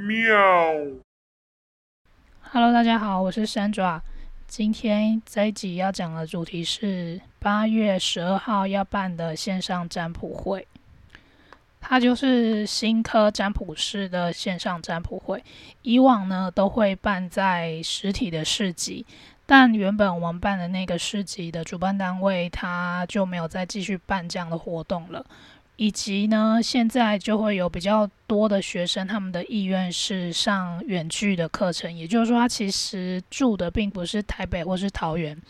喵。Hello，大家好，我是山爪。今天这一集要讲的主题是八月十二号要办的线上占卜会，它就是新科占卜师的线上占卜会。以往呢都会办在实体的市集，但原本我们办的那个市集的主办单位，他就没有再继续办这样的活动了。以及呢，现在就会有比较多的学生，他们的意愿是上远距的课程，也就是说，他其实住的并不是台北或是桃园，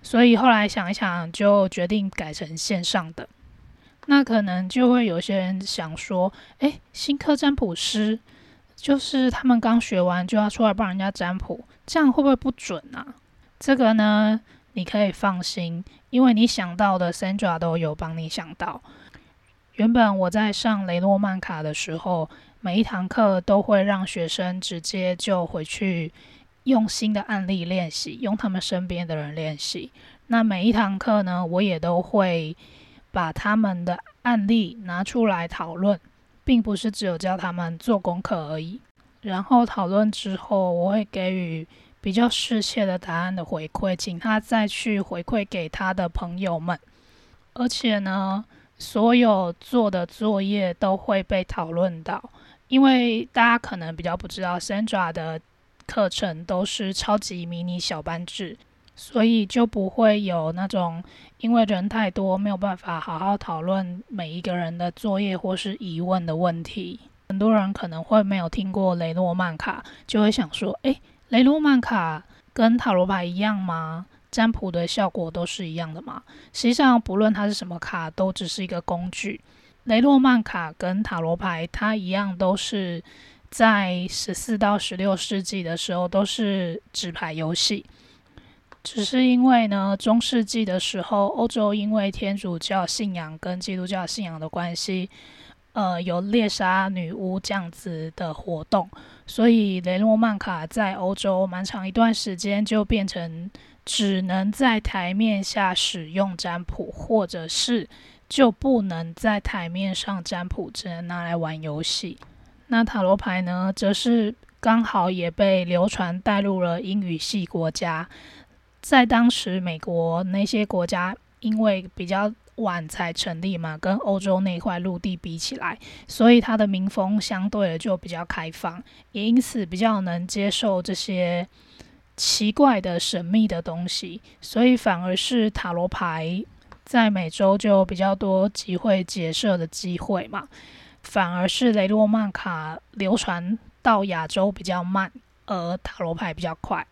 所以后来想一想，就决定改成线上的。那可能就会有些人想说，诶，新科占卜师就是他们刚学完就要出来帮人家占卜，这样会不会不准啊？这个呢，你可以放心，因为你想到的 Sandra 都有帮你想到。原本我在上雷诺曼卡的时候，每一堂课都会让学生直接就回去用新的案例练习，用他们身边的人练习。那每一堂课呢，我也都会把他们的案例拿出来讨论，并不是只有教他们做功课而已。然后讨论之后，我会给予比较适切的答案的回馈，请他再去回馈给他的朋友们。而且呢。所有做的作业都会被讨论到，因为大家可能比较不知道，Sandra 的课程都是超级迷你小班制，所以就不会有那种因为人太多没有办法好好讨论每一个人的作业或是疑问的问题。很多人可能会没有听过雷诺曼卡，就会想说：诶，雷诺曼卡跟塔罗牌一样吗？占卜的效果都是一样的嘛？实际上，不论它是什么卡，都只是一个工具。雷诺曼卡跟塔罗牌，它一样都是在十四到十六世纪的时候都是纸牌游戏。只是因为呢，中世纪的时候，欧洲因为天主教信仰跟基督教信仰的关系，呃，有猎杀女巫这样子的活动，所以雷诺曼卡在欧洲蛮长一段时间就变成。只能在台面下使用占卜，或者是就不能在台面上占卜，只能拿来玩游戏。那塔罗牌呢，则是刚好也被流传带入了英语系国家。在当时，美国那些国家因为比较晚才成立嘛，跟欧洲那块陆地比起来，所以它的民风相对的就比较开放，也因此比较能接受这些。奇怪的、神秘的东西，所以反而是塔罗牌在美洲就比较多机会结社的机会嘛。反而是雷诺曼卡流传到亚洲比较慢，而塔罗牌比较快，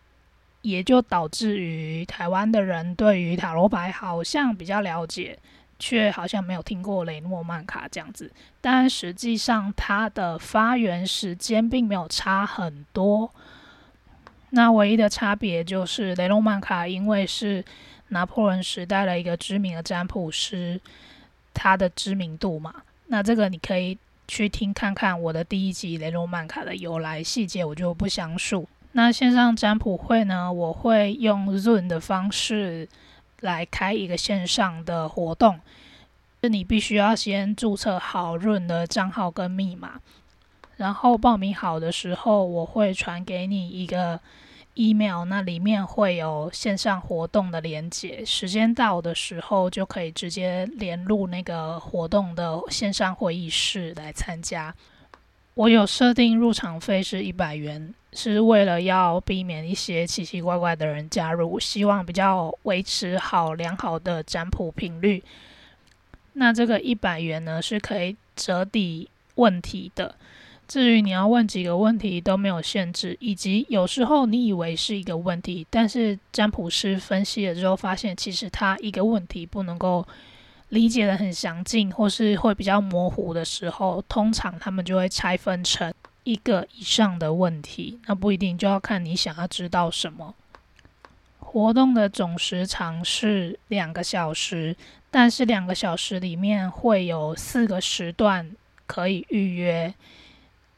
也就导致于台湾的人对于塔罗牌好像比较了解，却好像没有听过雷诺曼卡这样子。但实际上，它的发源时间并没有差很多。那唯一的差别就是雷诺曼卡，因为是拿破仑时代的一个知名的占卜师，他的知名度嘛。那这个你可以去听看看我的第一集雷诺曼卡的由来细节，我就不详述。那线上占卜会呢，我会用 Zoom 的方式来开一个线上的活动，你必须要先注册好 Zoom 的账号跟密码，然后报名好的时候，我会传给你一个。email 那里面会有线上活动的连接，时间到的时候就可以直接连入那个活动的线上会议室来参加。我有设定入场费是一百元，是为了要避免一些奇奇怪怪的人加入，希望比较维持好良好的占卜频率。那这个一百元呢是可以折抵问题的。至于你要问几个问题都没有限制，以及有时候你以为是一个问题，但是占卜师分析了之后发现，其实他一个问题不能够理解的很详尽，或是会比较模糊的时候，通常他们就会拆分成一个以上的问题。那不一定就要看你想要知道什么。活动的总时长是两个小时，但是两个小时里面会有四个时段可以预约。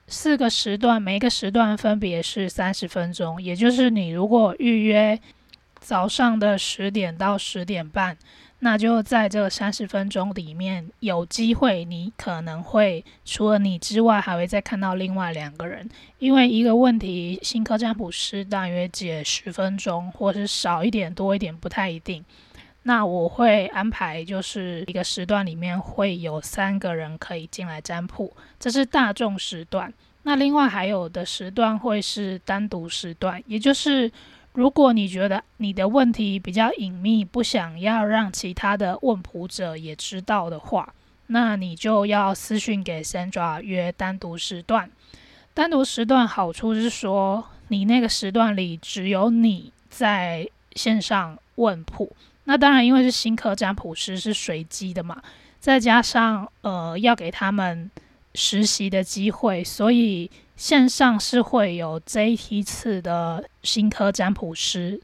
四个时段，每个时段分别是三十分钟。也就是你如果预约早上的十点到十点半，那就在这三十分钟里面，有机会你可能会除了你之外，还会再看到另外两个人。因为一个问题，新科占卜师大约解十分钟，或是少一点、多一点，不太一定。那我会安排，就是一个时段里面会有三个人可以进来占卜，这是大众时段。那另外还有的时段会是单独时段，也就是。如果你觉得你的问题比较隐秘，不想要让其他的问卜者也知道的话，那你就要私讯给 Sandra 约单独时段。单独时段好处是说，你那个时段里只有你在线上问卜。那当然，因为是新科占卜师是随机的嘛，再加上呃要给他们实习的机会，所以。线上是会有这一批次的新科占卜师，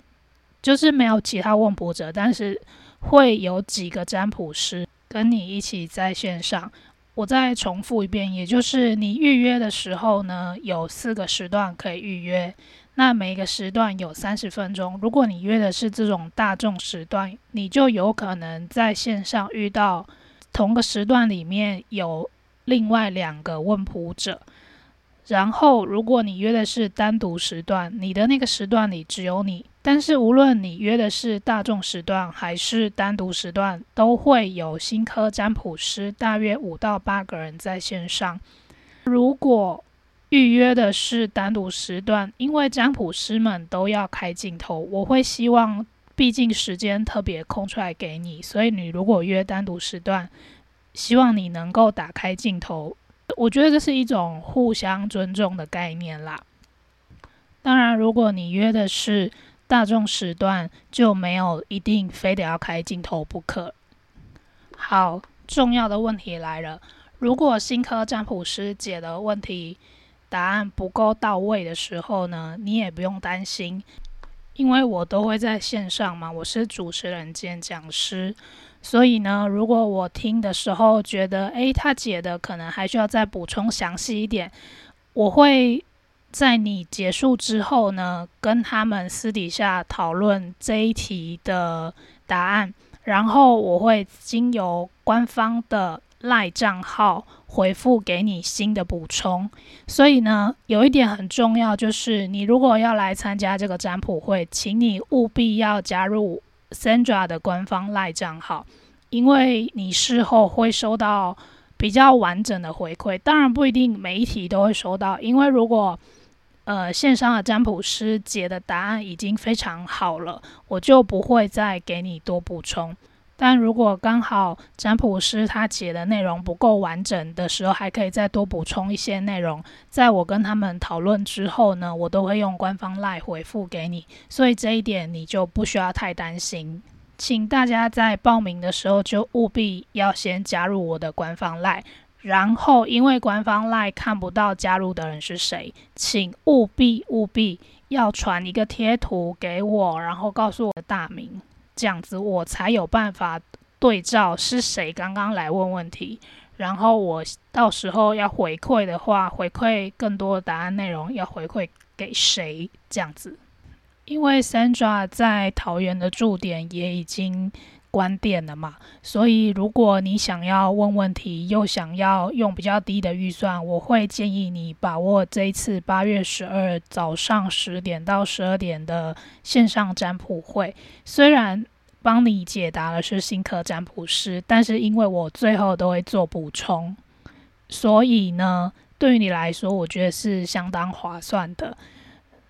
就是没有其他问卜者，但是会有几个占卜师跟你一起在线上。我再重复一遍，也就是你预约的时候呢，有四个时段可以预约，那每个时段有三十分钟。如果你约的是这种大众时段，你就有可能在线上遇到同个时段里面有另外两个问卜者。然后，如果你约的是单独时段，你的那个时段里只有你。但是，无论你约的是大众时段还是单独时段，都会有新科占卜师，大约五到八个人在线上。如果预约的是单独时段，因为占卜师们都要开镜头，我会希望，毕竟时间特别空出来给你，所以你如果约单独时段，希望你能够打开镜头。我觉得这是一种互相尊重的概念啦。当然，如果你约的是大众时段，就没有一定非得要开镜头不可。好，重要的问题来了：如果新科占卜师解的问题答案不够到位的时候呢，你也不用担心，因为我都会在线上嘛，我是主持人兼讲师。所以呢，如果我听的时候觉得，诶，他解的可能还需要再补充详细一点，我会在你结束之后呢，跟他们私底下讨论这一题的答案，然后我会经由官方的赖账号回复给你新的补充。所以呢，有一点很重要，就是你如果要来参加这个占卜会，请你务必要加入。Sandra 的官方赖账号，因为你事后会收到比较完整的回馈，当然不一定每一题都会收到，因为如果呃线上的占卜师解的答案已经非常好了，我就不会再给你多补充。但如果刚好占卜师他解的内容不够完整的时候，还可以再多补充一些内容。在我跟他们讨论之后呢，我都会用官方赖回复给你，所以这一点你就不需要太担心。请大家在报名的时候就务必要先加入我的官方赖，然后因为官方赖看不到加入的人是谁，请务必务必要传一个贴图给我，然后告诉我的大名。这样子我才有办法对照是谁刚刚来问问题，然后我到时候要回馈的话，回馈更多的答案内容要回馈给谁？这样子，因为 Sandra 在桃园的驻点也已经关店了嘛，所以如果你想要问问题，又想要用比较低的预算，我会建议你把握这一次八月十二早上十点到十二点的线上占卜会，虽然。帮你解答的是新科占卜师，但是因为我最后都会做补充，所以呢，对于你来说，我觉得是相当划算的。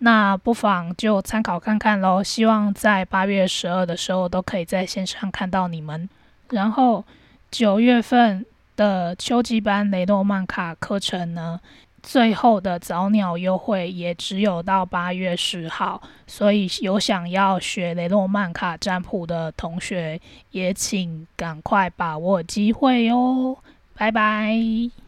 那不妨就参考看看喽。希望在八月十二的时候都可以在线上看到你们。然后九月份的秋季班雷诺曼卡课程呢？最后的早鸟优惠也只有到八月十号，所以有想要学雷诺曼卡占卜的同学，也请赶快把握机会哟！拜拜。